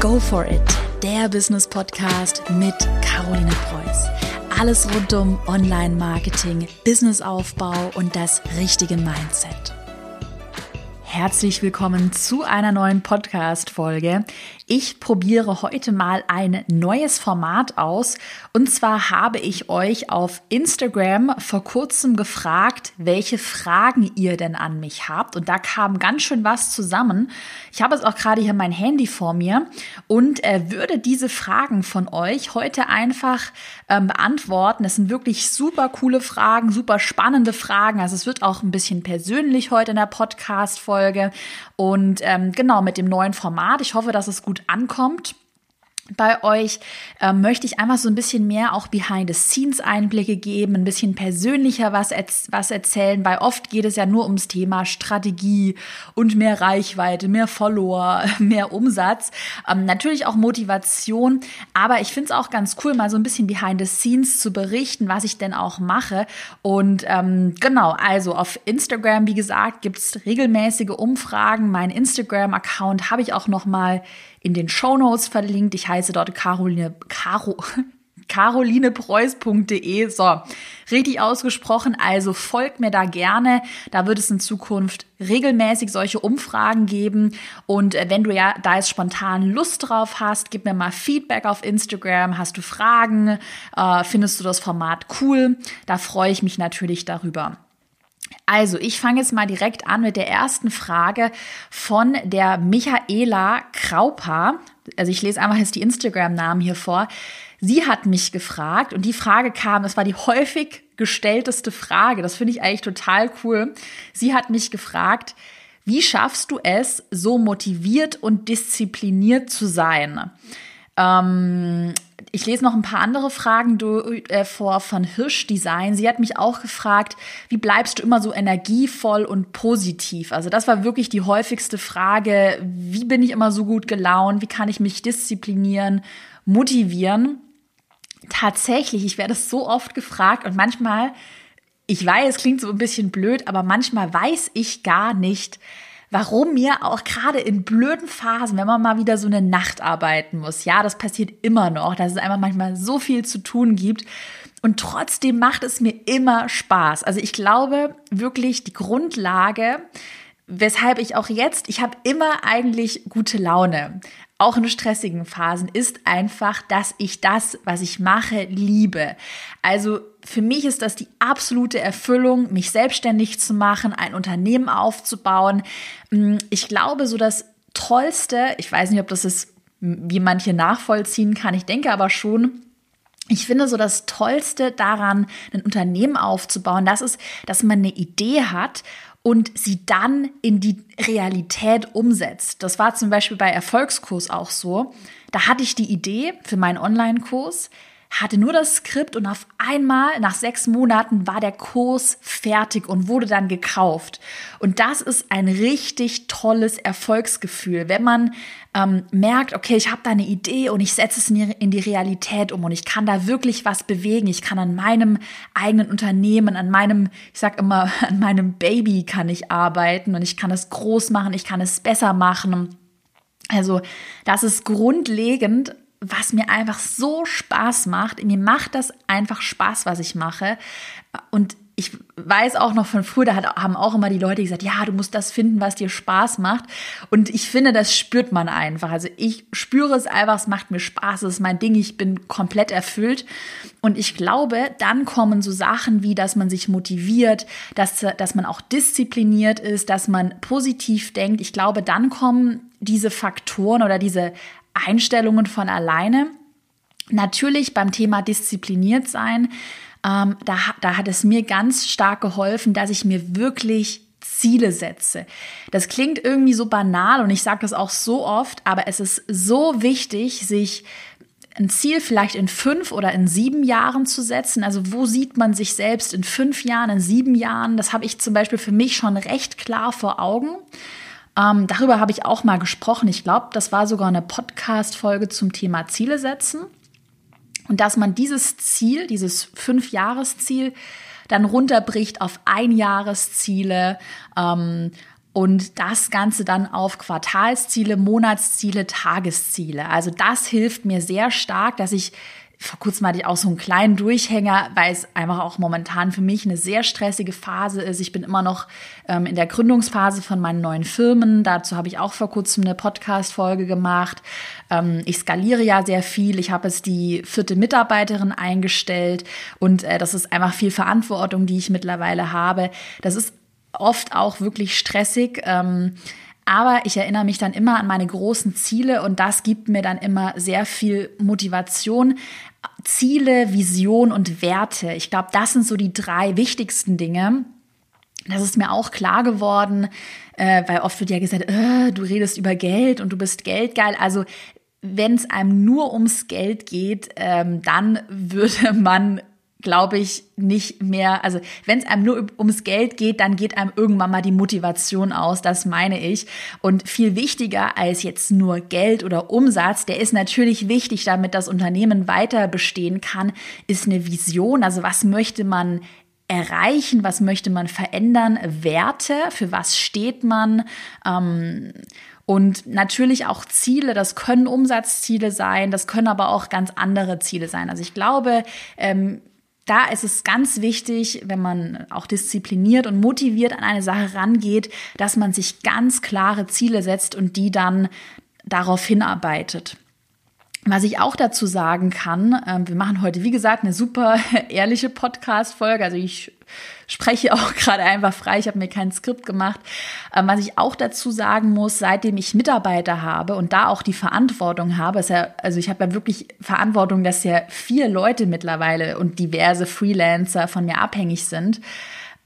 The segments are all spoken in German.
Go for it, der Business Podcast mit Caroline Preuß. Alles rund um Online-Marketing, Businessaufbau und das richtige Mindset. Herzlich willkommen zu einer neuen Podcast-Folge. Ich probiere heute mal ein neues Format aus. Und zwar habe ich euch auf Instagram vor kurzem gefragt, welche Fragen ihr denn an mich habt. Und da kam ganz schön was zusammen. Ich habe jetzt auch gerade hier mein Handy vor mir und äh, würde diese Fragen von euch heute einfach ähm, beantworten. Das sind wirklich super coole Fragen, super spannende Fragen. Also es wird auch ein bisschen persönlich heute in der Podcast-Folge. Und ähm, genau mit dem neuen Format. Ich hoffe, dass es gut ankommt bei euch ähm, möchte ich einfach so ein bisschen mehr auch Behind-the-Scenes-Einblicke geben, ein bisschen persönlicher was, was erzählen, weil oft geht es ja nur ums Thema Strategie und mehr Reichweite, mehr Follower, mehr Umsatz. Ähm, natürlich auch Motivation, aber ich finde es auch ganz cool, mal so ein bisschen Behind-the-Scenes zu berichten, was ich denn auch mache. Und ähm, genau, also auf Instagram, wie gesagt, gibt's regelmäßige Umfragen. Mein Instagram-Account habe ich auch noch mal in den Show Notes verlinkt. Ich heiße dort Caroline, Caro, carolinepreuß.de. So, richtig ausgesprochen. Also folgt mir da gerne. Da wird es in Zukunft regelmäßig solche Umfragen geben. Und äh, wenn du ja da jetzt spontan Lust drauf hast, gib mir mal Feedback auf Instagram. Hast du Fragen? Äh, findest du das Format cool? Da freue ich mich natürlich darüber. Also, ich fange jetzt mal direkt an mit der ersten Frage von der Michaela Kraupa. Also, ich lese einfach jetzt die Instagram-Namen hier vor. Sie hat mich gefragt und die Frage kam, das war die häufig gestellteste Frage. Das finde ich eigentlich total cool. Sie hat mich gefragt, wie schaffst du es, so motiviert und diszipliniert zu sein? Ähm, ich lese noch ein paar andere Fragen äh, vor von Hirsch Design. Sie hat mich auch gefragt, wie bleibst du immer so energievoll und positiv? Also das war wirklich die häufigste Frage. Wie bin ich immer so gut gelaunt? Wie kann ich mich disziplinieren, motivieren? Tatsächlich, ich werde so oft gefragt und manchmal, ich weiß, es klingt so ein bisschen blöd, aber manchmal weiß ich gar nicht, warum mir auch gerade in blöden Phasen, wenn man mal wieder so eine Nacht arbeiten muss, ja, das passiert immer noch, dass es einfach manchmal so viel zu tun gibt. Und trotzdem macht es mir immer Spaß. Also ich glaube wirklich, die Grundlage, weshalb ich auch jetzt, ich habe immer eigentlich gute Laune auch in stressigen Phasen, ist einfach, dass ich das, was ich mache, liebe. Also für mich ist das die absolute Erfüllung, mich selbstständig zu machen, ein Unternehmen aufzubauen. Mm, ich glaube, so das Tollste, ich weiß nicht, ob das ist, wie manche nachvollziehen kann, ich denke aber schon, ich finde so das Tollste daran, ein Unternehmen aufzubauen, das ist, dass man eine Idee hat und sie dann in die Realität umsetzt. Das war zum Beispiel bei Erfolgskurs auch so. Da hatte ich die Idee für meinen Online-Kurs, hatte nur das Skript und auf einmal nach sechs Monaten war der Kurs fertig und wurde dann gekauft. Und das ist ein richtig tolles Erfolgsgefühl, wenn man ähm, merkt, okay, ich habe da eine Idee und ich setze es in die Realität um und ich kann da wirklich was bewegen. Ich kann an meinem eigenen Unternehmen, an meinem, ich sag immer, an meinem Baby kann ich arbeiten und ich kann es groß machen, ich kann es besser machen. Also das ist grundlegend was mir einfach so Spaß macht. Mir macht das einfach Spaß, was ich mache. Und ich weiß auch noch von früher, da haben auch immer die Leute gesagt, ja, du musst das finden, was dir Spaß macht. Und ich finde, das spürt man einfach. Also ich spüre es einfach, es macht mir Spaß, es ist mein Ding, ich bin komplett erfüllt. Und ich glaube, dann kommen so Sachen wie, dass man sich motiviert, dass, dass man auch diszipliniert ist, dass man positiv denkt. Ich glaube, dann kommen diese Faktoren oder diese Einstellungen von alleine. Natürlich beim Thema diszipliniert sein, ähm, da, da hat es mir ganz stark geholfen, dass ich mir wirklich Ziele setze. Das klingt irgendwie so banal und ich sage das auch so oft, aber es ist so wichtig, sich ein Ziel vielleicht in fünf oder in sieben Jahren zu setzen. Also wo sieht man sich selbst in fünf Jahren, in sieben Jahren? Das habe ich zum Beispiel für mich schon recht klar vor Augen. Ähm, darüber habe ich auch mal gesprochen. Ich glaube, das war sogar eine Podcast-Folge zum Thema Ziele setzen. Und dass man dieses Ziel, dieses Fünf-Jahres-Ziel, dann runterbricht auf Einjahresziele ähm, und das Ganze dann auf Quartalsziele, Monatsziele, Tagesziele. Also das hilft mir sehr stark, dass ich vor kurzem hatte ich auch so einen kleinen Durchhänger, weil es einfach auch momentan für mich eine sehr stressige Phase ist. Ich bin immer noch ähm, in der Gründungsphase von meinen neuen Firmen. Dazu habe ich auch vor kurzem eine Podcast-Folge gemacht. Ähm, ich skaliere ja sehr viel. Ich habe jetzt die vierte Mitarbeiterin eingestellt und äh, das ist einfach viel Verantwortung, die ich mittlerweile habe. Das ist oft auch wirklich stressig. Ähm, aber ich erinnere mich dann immer an meine großen Ziele und das gibt mir dann immer sehr viel Motivation. Ziele, Vision und Werte. Ich glaube, das sind so die drei wichtigsten Dinge. Das ist mir auch klar geworden, äh, weil oft wird ja gesagt, äh, du redest über Geld und du bist geldgeil. Also wenn es einem nur ums Geld geht, ähm, dann würde man glaube ich, nicht mehr, also wenn es einem nur ums Geld geht, dann geht einem irgendwann mal die Motivation aus, das meine ich. Und viel wichtiger als jetzt nur Geld oder Umsatz, der ist natürlich wichtig, damit das Unternehmen weiter bestehen kann, ist eine Vision. Also was möchte man erreichen, was möchte man verändern, Werte, für was steht man. Ähm, und natürlich auch Ziele, das können Umsatzziele sein, das können aber auch ganz andere Ziele sein. Also ich glaube, ähm, da ist es ganz wichtig, wenn man auch diszipliniert und motiviert an eine Sache rangeht, dass man sich ganz klare Ziele setzt und die dann darauf hinarbeitet. Was ich auch dazu sagen kann, äh, wir machen heute, wie gesagt, eine super ehrliche Podcast-Folge. Also ich spreche auch gerade einfach frei, ich habe mir kein Skript gemacht. Ähm, was ich auch dazu sagen muss, seitdem ich Mitarbeiter habe und da auch die Verantwortung habe, ist ja, also ich habe ja wirklich Verantwortung, dass ja vier Leute mittlerweile und diverse Freelancer von mir abhängig sind.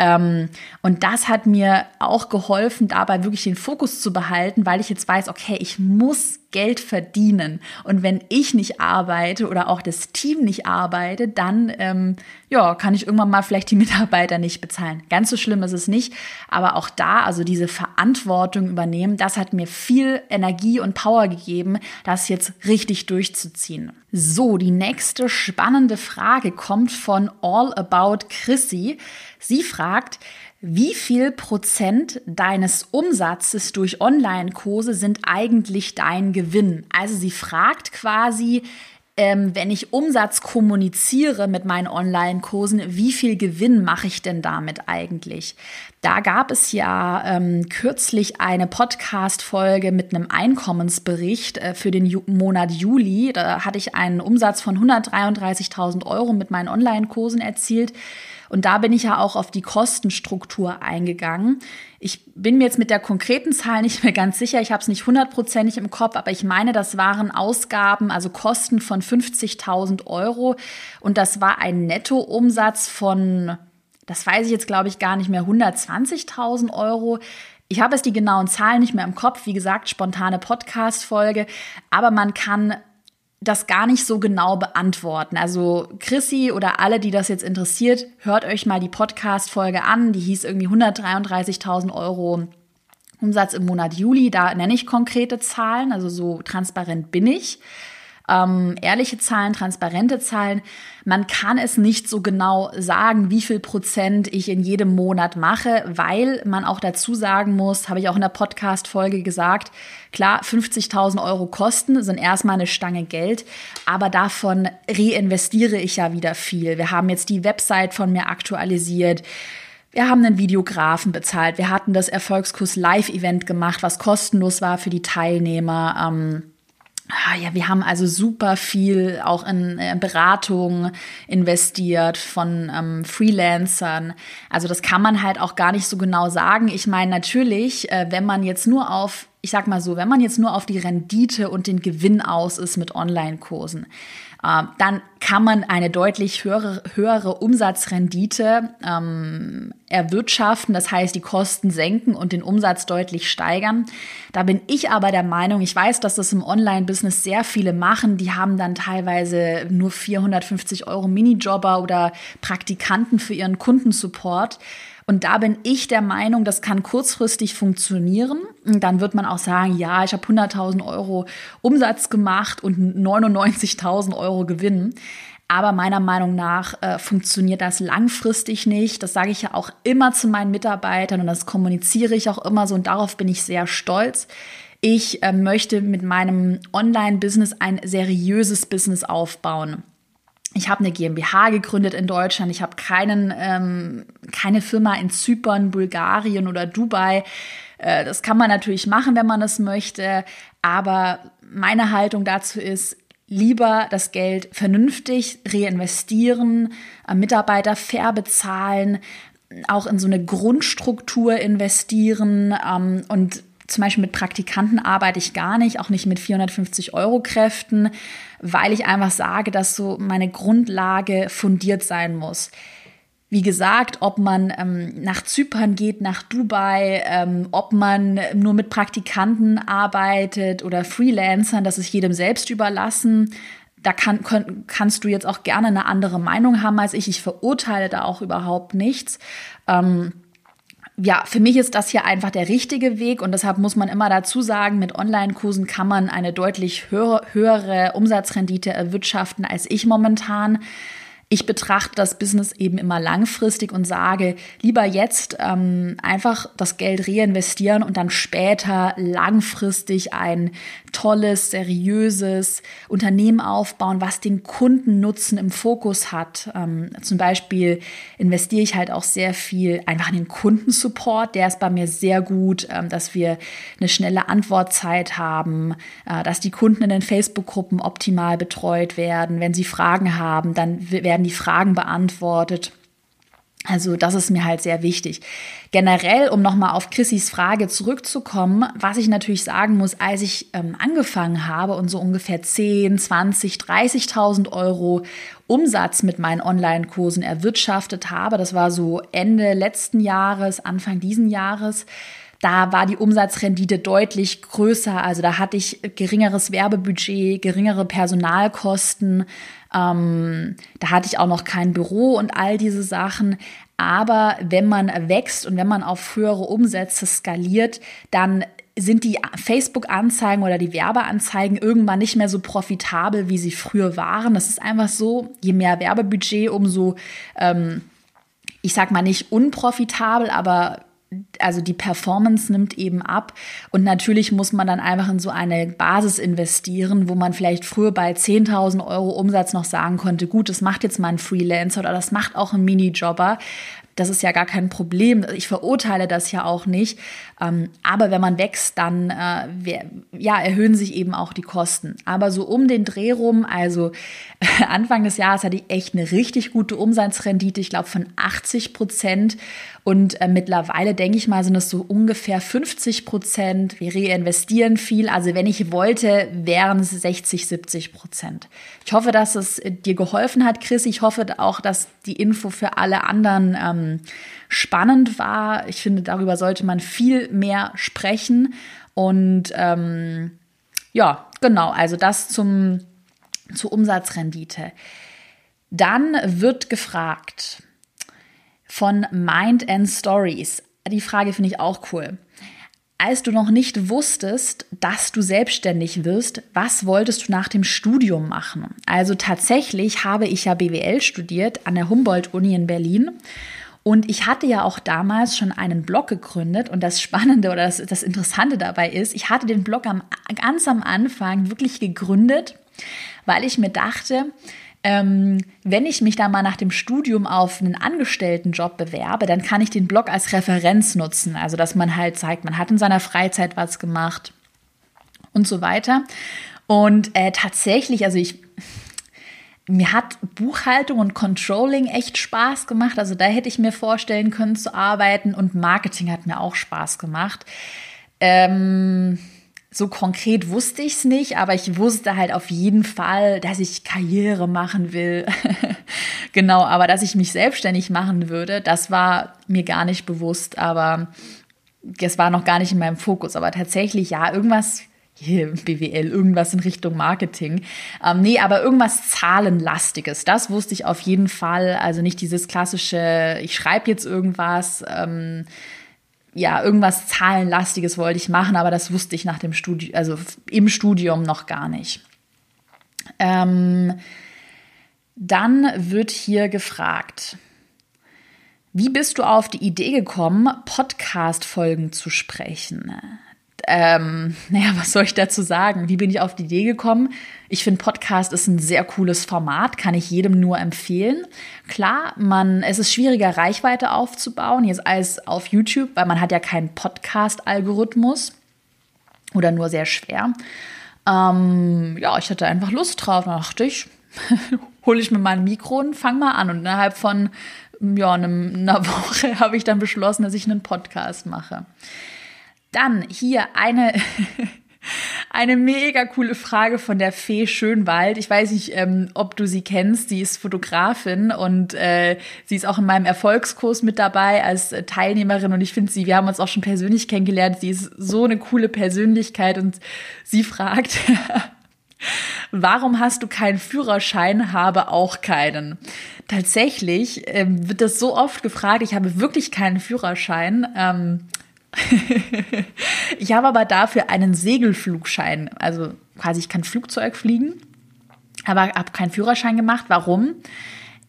Ähm, und das hat mir auch geholfen, dabei wirklich den Fokus zu behalten, weil ich jetzt weiß, okay, ich muss Geld verdienen. Und wenn ich nicht arbeite oder auch das Team nicht arbeitet, dann ähm, ja, kann ich irgendwann mal vielleicht die Mitarbeiter nicht bezahlen. Ganz so schlimm ist es nicht. Aber auch da, also diese Verantwortung übernehmen, das hat mir viel Energie und Power gegeben, das jetzt richtig durchzuziehen. So, die nächste spannende Frage kommt von All About Chrissy. Sie fragt, wie viel Prozent deines Umsatzes durch Online-Kurse sind eigentlich dein Gewinn? Also sie fragt quasi, ähm, wenn ich Umsatz kommuniziere mit meinen Online-Kursen, wie viel Gewinn mache ich denn damit eigentlich? Da gab es ja ähm, kürzlich eine Podcast-Folge mit einem Einkommensbericht äh, für den Ju Monat Juli. Da hatte ich einen Umsatz von 133.000 Euro mit meinen Online-Kursen erzielt. Und da bin ich ja auch auf die Kostenstruktur eingegangen. Ich bin mir jetzt mit der konkreten Zahl nicht mehr ganz sicher. Ich habe es nicht hundertprozentig im Kopf, aber ich meine, das waren Ausgaben, also Kosten von 50.000 Euro. Und das war ein Nettoumsatz von, das weiß ich jetzt, glaube ich, gar nicht mehr, 120.000 Euro. Ich habe jetzt die genauen Zahlen nicht mehr im Kopf. Wie gesagt, spontane Podcast-Folge. Aber man kann das gar nicht so genau beantworten. Also Chrissy oder alle, die das jetzt interessiert, hört euch mal die Podcast-Folge an. Die hieß irgendwie 133.000 Euro Umsatz im Monat Juli. Da nenne ich konkrete Zahlen, also so transparent bin ich ähm, ehrliche Zahlen, transparente Zahlen. Man kann es nicht so genau sagen, wie viel Prozent ich in jedem Monat mache, weil man auch dazu sagen muss, habe ich auch in der Podcast-Folge gesagt, klar, 50.000 Euro Kosten sind erstmal eine Stange Geld, aber davon reinvestiere ich ja wieder viel. Wir haben jetzt die Website von mir aktualisiert. Wir haben einen Videografen bezahlt. Wir hatten das Erfolgskurs Live-Event gemacht, was kostenlos war für die Teilnehmer. Ähm, Ah, ja, wir haben also super viel auch in äh, Beratung investiert von ähm, Freelancern. Also das kann man halt auch gar nicht so genau sagen. Ich meine natürlich, äh, wenn man jetzt nur auf, ich sag mal so, wenn man jetzt nur auf die Rendite und den Gewinn aus ist mit Online-Kursen, dann kann man eine deutlich höhere, höhere Umsatzrendite ähm, erwirtschaften, das heißt die Kosten senken und den Umsatz deutlich steigern. Da bin ich aber der Meinung, ich weiß, dass das im Online-Business sehr viele machen, die haben dann teilweise nur 450 Euro Minijobber oder Praktikanten für ihren Kundensupport. Und da bin ich der Meinung, das kann kurzfristig funktionieren. Und dann wird man auch sagen, ja, ich habe 100.000 Euro Umsatz gemacht und 99.000 Euro Gewinn. Aber meiner Meinung nach äh, funktioniert das langfristig nicht. Das sage ich ja auch immer zu meinen Mitarbeitern und das kommuniziere ich auch immer so und darauf bin ich sehr stolz. Ich äh, möchte mit meinem Online-Business ein seriöses Business aufbauen. Ich habe eine GmbH gegründet in Deutschland. Ich habe keinen, ähm, keine Firma in Zypern, Bulgarien oder Dubai. Äh, das kann man natürlich machen, wenn man es möchte. Aber meine Haltung dazu ist, lieber das Geld vernünftig reinvestieren, äh, Mitarbeiter fair bezahlen, auch in so eine Grundstruktur investieren ähm, und zum Beispiel mit Praktikanten arbeite ich gar nicht, auch nicht mit 450 Euro Kräften, weil ich einfach sage, dass so meine Grundlage fundiert sein muss. Wie gesagt, ob man ähm, nach Zypern geht, nach Dubai, ähm, ob man nur mit Praktikanten arbeitet oder Freelancern, das ist jedem selbst überlassen. Da kann, kann, kannst du jetzt auch gerne eine andere Meinung haben als ich. Ich verurteile da auch überhaupt nichts. Ähm, ja, für mich ist das hier einfach der richtige Weg und deshalb muss man immer dazu sagen, mit Online-Kursen kann man eine deutlich höhere, Umsatzrendite erwirtschaften als ich momentan. Ich betrachte das Business eben immer langfristig und sage, lieber jetzt ähm, einfach das Geld reinvestieren und dann später langfristig ein tolles, seriöses Unternehmen aufbauen, was den Kundennutzen im Fokus hat. Ähm, zum Beispiel investiere ich halt auch sehr viel einfach in den Kundensupport. Der ist bei mir sehr gut, ähm, dass wir eine schnelle Antwortzeit haben, äh, dass die Kunden in den Facebook-Gruppen optimal betreut werden. Wenn sie Fragen haben, dann werden die Fragen beantwortet. Also das ist mir halt sehr wichtig. Generell, um nochmal auf Chrissys Frage zurückzukommen, was ich natürlich sagen muss, als ich ähm, angefangen habe und so ungefähr 10, 20, 30.000 Euro Umsatz mit meinen Online-Kursen erwirtschaftet habe, das war so Ende letzten Jahres, Anfang diesen Jahres, da war die Umsatzrendite deutlich größer. Also da hatte ich geringeres Werbebudget, geringere Personalkosten. Ähm, da hatte ich auch noch kein Büro und all diese Sachen. Aber wenn man wächst und wenn man auf höhere Umsätze skaliert, dann sind die Facebook-Anzeigen oder die Werbeanzeigen irgendwann nicht mehr so profitabel, wie sie früher waren. Das ist einfach so, je mehr Werbebudget, umso, ähm, ich sag mal nicht unprofitabel, aber also die Performance nimmt eben ab und natürlich muss man dann einfach in so eine Basis investieren, wo man vielleicht früher bei 10.000 Euro Umsatz noch sagen konnte, gut, das macht jetzt mal ein Freelancer oder das macht auch ein Minijobber. Das ist ja gar kein Problem. Ich verurteile das ja auch nicht. Ähm, aber wenn man wächst, dann äh, ja, erhöhen sich eben auch die Kosten. Aber so um den Dreh rum, also Anfang des Jahres hatte ich echt eine richtig gute Umsatzrendite, ich glaube von 80 Prozent. Und äh, mittlerweile denke ich mal, sind es so ungefähr 50 Prozent. Wir reinvestieren viel. Also wenn ich wollte, wären es 60, 70 Prozent. Ich hoffe, dass es dir geholfen hat, Chris. Ich hoffe auch, dass die Info für alle anderen ähm, spannend war. Ich finde, darüber sollte man viel mehr sprechen. Und ähm, ja, genau, also das zum, zur Umsatzrendite. Dann wird gefragt, von Mind and Stories. Die Frage finde ich auch cool. Als du noch nicht wusstest, dass du selbstständig wirst, was wolltest du nach dem Studium machen? Also tatsächlich habe ich ja BWL studiert an der Humboldt-Uni in Berlin. Und ich hatte ja auch damals schon einen Blog gegründet. Und das Spannende oder das, das Interessante dabei ist, ich hatte den Blog am, ganz am Anfang wirklich gegründet, weil ich mir dachte, ähm, wenn ich mich da mal nach dem Studium auf einen Angestelltenjob bewerbe, dann kann ich den Blog als Referenz nutzen. Also, dass man halt zeigt, man hat in seiner Freizeit was gemacht und so weiter. Und äh, tatsächlich, also ich, mir hat Buchhaltung und Controlling echt Spaß gemacht. Also da hätte ich mir vorstellen können zu arbeiten und Marketing hat mir auch Spaß gemacht. Ähm, so konkret wusste ich es nicht, aber ich wusste halt auf jeden Fall, dass ich Karriere machen will. genau, aber dass ich mich selbstständig machen würde, das war mir gar nicht bewusst, aber es war noch gar nicht in meinem Fokus. Aber tatsächlich, ja, irgendwas, hier, BWL, irgendwas in Richtung Marketing. Ähm, nee, aber irgendwas Zahlenlastiges, das wusste ich auf jeden Fall. Also nicht dieses klassische, ich schreibe jetzt irgendwas. Ähm, ja, irgendwas Zahlenlastiges wollte ich machen, aber das wusste ich nach dem Studium, also im Studium noch gar nicht. Ähm, Dann wird hier gefragt, wie bist du auf die Idee gekommen, Podcast-Folgen zu sprechen? Ähm, naja, was soll ich dazu sagen? Wie bin ich auf die Idee gekommen? Ich finde, Podcast ist ein sehr cooles Format, kann ich jedem nur empfehlen. Klar, man, es ist schwieriger, Reichweite aufzubauen, jetzt als auf YouTube, weil man hat ja keinen Podcast-Algorithmus oder nur sehr schwer. Ähm, ja, ich hatte einfach Lust drauf. Da dachte ich, hole ich mir mal ein Mikro und fang mal an. Und innerhalb von ja, einer Woche habe ich dann beschlossen, dass ich einen Podcast mache. Dann hier eine, eine mega coole Frage von der Fee Schönwald. Ich weiß nicht, ähm, ob du sie kennst. Sie ist Fotografin und äh, sie ist auch in meinem Erfolgskurs mit dabei als äh, Teilnehmerin. Und ich finde sie, wir haben uns auch schon persönlich kennengelernt. Sie ist so eine coole Persönlichkeit und sie fragt, Warum hast du keinen Führerschein, habe auch keinen? Tatsächlich ähm, wird das so oft gefragt, ich habe wirklich keinen Führerschein. Ähm, ich habe aber dafür einen Segelflugschein. Also quasi, ich kann Flugzeug fliegen, aber habe keinen Führerschein gemacht. Warum?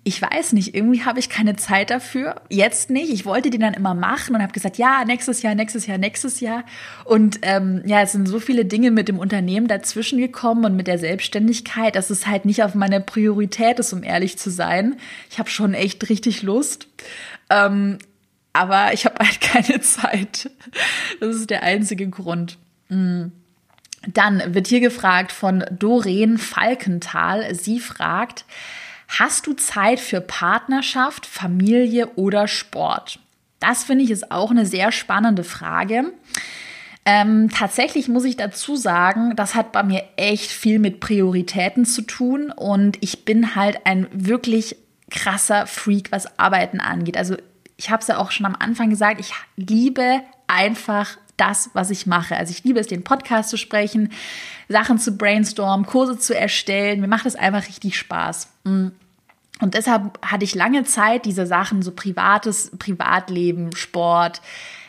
ich weiß nicht, irgendwie habe ich keine Zeit dafür. Jetzt nicht. Ich wollte die dann immer machen und habe gesagt, ja, nächstes Jahr, nächstes Jahr, nächstes Jahr. Und ähm, ja, es sind so viele Dinge mit dem Unternehmen dazwischen gekommen und mit der Selbstständigkeit, dass es halt nicht auf meine Priorität ist, um ehrlich zu sein. Ich habe schon echt richtig Lust. Ähm, aber ich habe halt keine Zeit. Das ist der einzige Grund. Mhm. Dann wird hier gefragt von Doreen Falkenthal. Sie fragt, Hast du Zeit für Partnerschaft, Familie oder Sport? Das finde ich ist auch eine sehr spannende Frage. Ähm, tatsächlich muss ich dazu sagen, das hat bei mir echt viel mit Prioritäten zu tun und ich bin halt ein wirklich krasser Freak, was Arbeiten angeht. Also ich habe es ja auch schon am Anfang gesagt, ich liebe einfach das, was ich mache. Also ich liebe es, den Podcast zu sprechen, Sachen zu brainstormen, Kurse zu erstellen. Mir macht es einfach richtig Spaß. Mm. Und deshalb hatte ich lange Zeit diese Sachen, so privates Privatleben, Sport,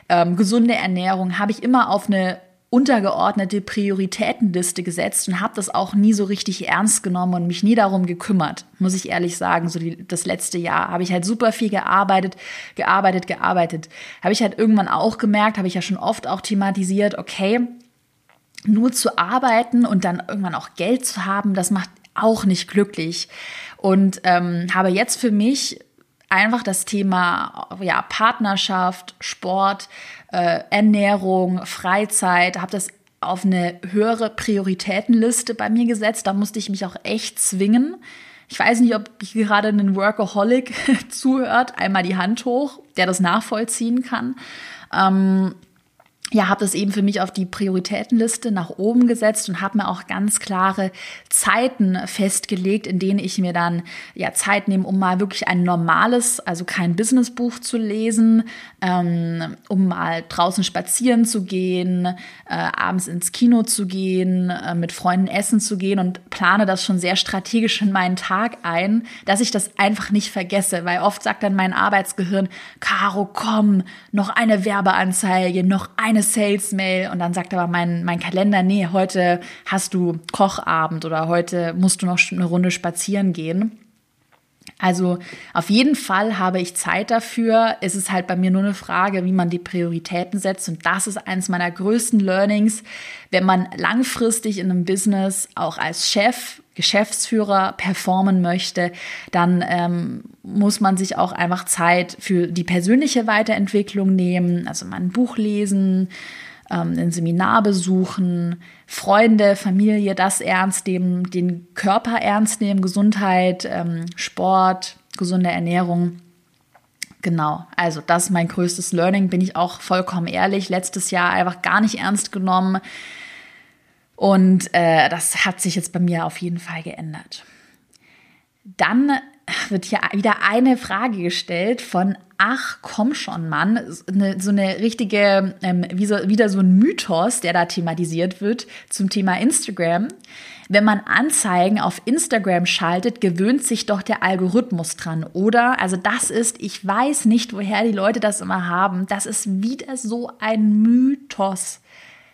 ähm, gesunde Ernährung, habe ich immer auf eine untergeordnete Prioritätenliste gesetzt und habe das auch nie so richtig ernst genommen und mich nie darum gekümmert, muss ich ehrlich sagen. So die, das letzte Jahr habe ich halt super viel gearbeitet, gearbeitet, gearbeitet. Habe ich halt irgendwann auch gemerkt, habe ich ja schon oft auch thematisiert, okay, nur zu arbeiten und dann irgendwann auch Geld zu haben, das macht auch nicht glücklich. Und ähm, habe jetzt für mich einfach das Thema ja, Partnerschaft, Sport, äh, Ernährung, Freizeit, habe das auf eine höhere Prioritätenliste bei mir gesetzt. Da musste ich mich auch echt zwingen. Ich weiß nicht, ob ich gerade einen Workaholic zuhört. Einmal die Hand hoch, der das nachvollziehen kann. Ähm, ja, habe das eben für mich auf die Prioritätenliste nach oben gesetzt und habe mir auch ganz klare Zeiten festgelegt, in denen ich mir dann ja Zeit nehme, um mal wirklich ein normales, also kein Businessbuch zu lesen, ähm, um mal draußen spazieren zu gehen, äh, abends ins Kino zu gehen, äh, mit Freunden essen zu gehen und plane das schon sehr strategisch in meinen Tag ein, dass ich das einfach nicht vergesse, weil oft sagt dann mein Arbeitsgehirn, Caro, komm, noch eine Werbeanzeige, noch eine eine Sales-Mail und dann sagt aber mein, mein Kalender, nee, heute hast du Kochabend oder heute musst du noch eine Runde spazieren gehen. Also auf jeden Fall habe ich Zeit dafür. Es ist halt bei mir nur eine Frage, wie man die Prioritäten setzt. Und das ist eines meiner größten Learnings, wenn man langfristig in einem Business auch als Chef, Geschäftsführer performen möchte, dann ähm, muss man sich auch einfach Zeit für die persönliche Weiterentwicklung nehmen. Also mal ein Buch lesen, ähm, ein Seminar besuchen, Freunde, Familie, das ernst nehmen, den Körper ernst nehmen, Gesundheit, ähm, Sport, gesunde Ernährung. Genau, also das ist mein größtes Learning, bin ich auch vollkommen ehrlich. Letztes Jahr einfach gar nicht ernst genommen. Und äh, das hat sich jetzt bei mir auf jeden Fall geändert. Dann wird hier wieder eine Frage gestellt von Ach, komm schon, Mann. Eine, so eine richtige, ähm, wie so, wieder so ein Mythos, der da thematisiert wird zum Thema Instagram. Wenn man Anzeigen auf Instagram schaltet, gewöhnt sich doch der Algorithmus dran, oder? Also das ist, ich weiß nicht, woher die Leute das immer haben. Das ist wieder so ein Mythos.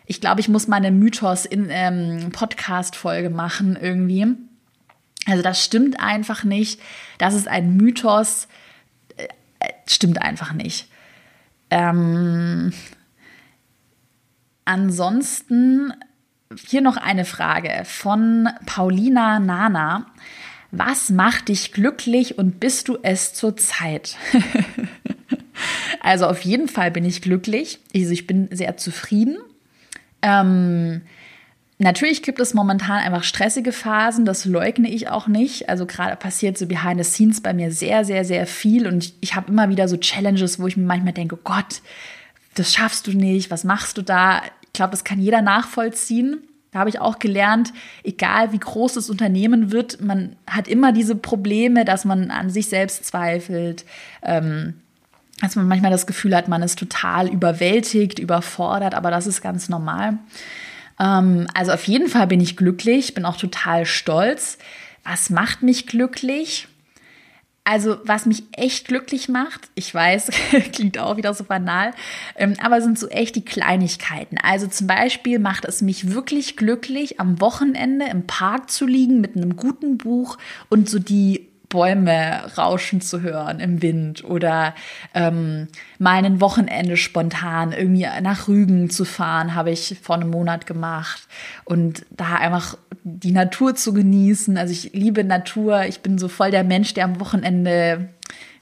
Ich glaube, ich muss mal eine Mythos in ähm, Podcast-Folge machen irgendwie Also das stimmt einfach nicht. Das ist ein Mythos. Äh, stimmt einfach nicht. Ähm, ansonsten hier noch eine Frage von Paulina Nana. Was macht dich glücklich und bist du es zurzeit? also auf jeden Fall bin ich glücklich. Also ich bin sehr zufrieden. Ähm, natürlich gibt es momentan einfach stressige Phasen, das leugne ich auch nicht. Also gerade passiert so behind the scenes bei mir sehr, sehr, sehr viel und ich, ich habe immer wieder so Challenges, wo ich mir manchmal denke, oh Gott, das schaffst du nicht, was machst du da? Ich glaube, das kann jeder nachvollziehen. Da habe ich auch gelernt, egal wie groß das Unternehmen wird, man hat immer diese Probleme, dass man an sich selbst zweifelt, ähm, dass man manchmal das Gefühl hat, man ist total überwältigt, überfordert, aber das ist ganz normal. Ähm, also auf jeden Fall bin ich glücklich, bin auch total stolz. Was macht mich glücklich? Also, was mich echt glücklich macht, ich weiß, klingt auch wieder so banal, ähm, aber sind so echt die Kleinigkeiten. Also zum Beispiel macht es mich wirklich glücklich, am Wochenende im Park zu liegen mit einem guten Buch und so die Bäume rauschen zu hören im Wind oder ähm, mal Wochenende spontan irgendwie nach Rügen zu fahren, habe ich vor einem Monat gemacht und da einfach die Natur zu genießen. Also ich liebe Natur. Ich bin so voll der Mensch, der am Wochenende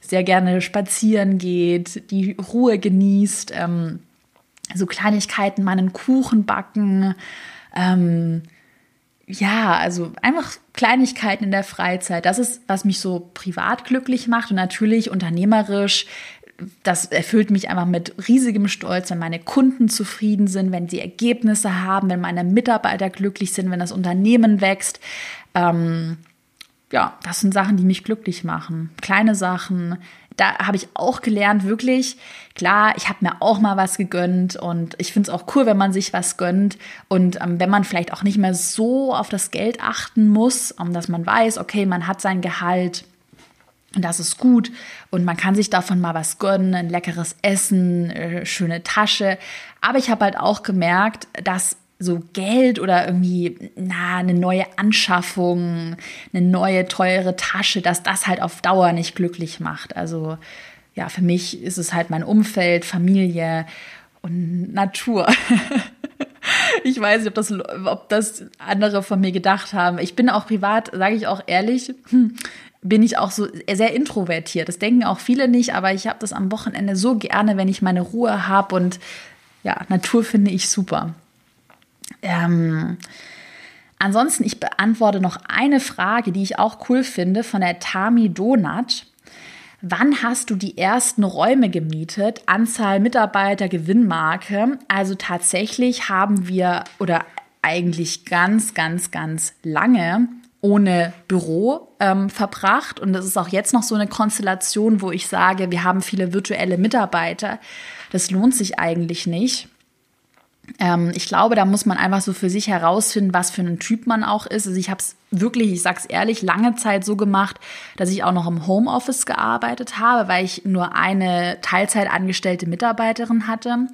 sehr gerne spazieren geht, die Ruhe genießt, ähm, so Kleinigkeiten, meinen Kuchen backen, ähm, ja, also einfach Kleinigkeiten in der Freizeit. Das ist, was mich so privat glücklich macht und natürlich unternehmerisch. Das erfüllt mich einfach mit riesigem Stolz, wenn meine Kunden zufrieden sind, wenn sie Ergebnisse haben, wenn meine Mitarbeiter glücklich sind, wenn das Unternehmen wächst. Ähm, ja, das sind Sachen, die mich glücklich machen. Kleine Sachen, da habe ich auch gelernt, wirklich, klar, ich habe mir auch mal was gegönnt und ich finde es auch cool, wenn man sich was gönnt und ähm, wenn man vielleicht auch nicht mehr so auf das Geld achten muss, um, dass man weiß, okay, man hat sein Gehalt. Und das ist gut und man kann sich davon mal was gönnen, ein leckeres Essen, äh, schöne Tasche. Aber ich habe halt auch gemerkt, dass so Geld oder irgendwie, na, eine neue Anschaffung, eine neue teure Tasche, dass das halt auf Dauer nicht glücklich macht. Also ja, für mich ist es halt mein Umfeld, Familie und Natur. ich weiß nicht, ob das, ob das andere von mir gedacht haben. Ich bin auch privat, sage ich auch ehrlich, hm, bin ich auch so sehr introvertiert. Das denken auch viele nicht, aber ich habe das am Wochenende so gerne, wenn ich meine Ruhe habe und ja, Natur finde ich super. Ähm, ansonsten, ich beantworte noch eine Frage, die ich auch cool finde, von der Tami Donat. Wann hast du die ersten Räume gemietet? Anzahl Mitarbeiter, Gewinnmarke. Also tatsächlich haben wir oder eigentlich ganz, ganz, ganz lange ohne Büro ähm, verbracht. Und das ist auch jetzt noch so eine Konstellation, wo ich sage, wir haben viele virtuelle Mitarbeiter. Das lohnt sich eigentlich nicht. Ähm, ich glaube, da muss man einfach so für sich herausfinden, was für ein Typ man auch ist. Also ich habe es wirklich, ich sag's ehrlich, lange Zeit so gemacht, dass ich auch noch im Homeoffice gearbeitet habe, weil ich nur eine Teilzeit angestellte Mitarbeiterin hatte.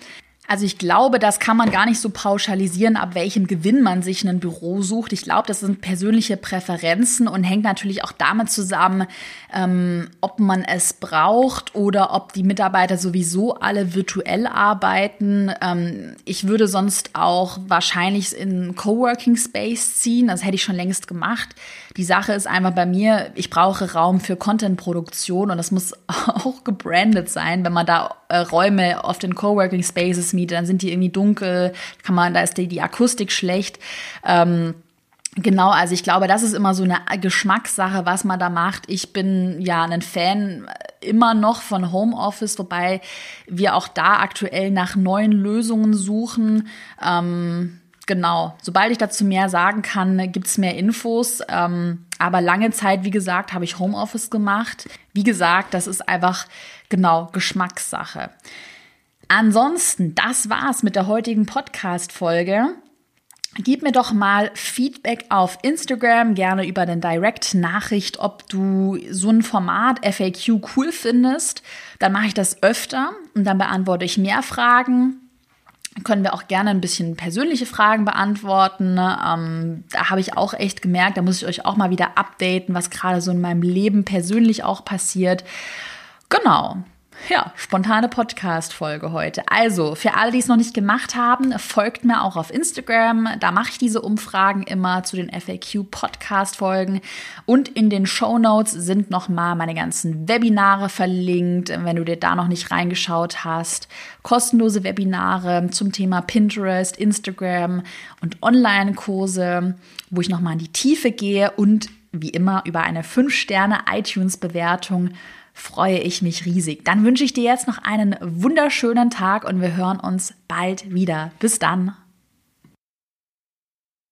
Also ich glaube, das kann man gar nicht so pauschalisieren, ab welchem Gewinn man sich ein Büro sucht. Ich glaube, das sind persönliche Präferenzen und hängt natürlich auch damit zusammen, ähm, ob man es braucht oder ob die Mitarbeiter sowieso alle virtuell arbeiten. Ähm, ich würde sonst auch wahrscheinlich in Coworking Space ziehen. Das hätte ich schon längst gemacht. Die Sache ist einfach bei mir, ich brauche Raum für Content-Produktion und das muss auch gebrandet sein. Wenn man da äh, Räume auf den Coworking Spaces mietet, dann sind die irgendwie dunkel, kann man, da ist die, die Akustik schlecht. Ähm, Genau, also ich glaube, das ist immer so eine Geschmackssache, was man da macht. Ich bin ja ein Fan immer noch von Homeoffice, wobei wir auch da aktuell nach neuen Lösungen suchen. Ähm, genau, sobald ich dazu mehr sagen kann, gibt's mehr Infos. Ähm, aber lange Zeit, wie gesagt, habe ich Homeoffice gemacht. Wie gesagt, das ist einfach genau Geschmackssache. Ansonsten, das war's mit der heutigen Podcast-Folge. Gib mir doch mal Feedback auf Instagram, gerne über den Direct-Nachricht, ob du so ein Format FAQ cool findest. Dann mache ich das öfter und dann beantworte ich mehr Fragen können wir auch gerne ein bisschen persönliche Fragen beantworten. Ähm, da habe ich auch echt gemerkt, da muss ich euch auch mal wieder updaten, was gerade so in meinem Leben persönlich auch passiert. Genau. Ja, spontane Podcast-Folge heute. Also, für alle, die es noch nicht gemacht haben, folgt mir auch auf Instagram. Da mache ich diese Umfragen immer zu den FAQ-Podcast-Folgen. Und in den Show Notes sind nochmal meine ganzen Webinare verlinkt, wenn du dir da noch nicht reingeschaut hast. Kostenlose Webinare zum Thema Pinterest, Instagram und Online-Kurse, wo ich nochmal in die Tiefe gehe und wie immer über eine 5-Sterne-iTunes-Bewertung freue ich mich riesig. Dann wünsche ich dir jetzt noch einen wunderschönen Tag und wir hören uns bald wieder. Bis dann.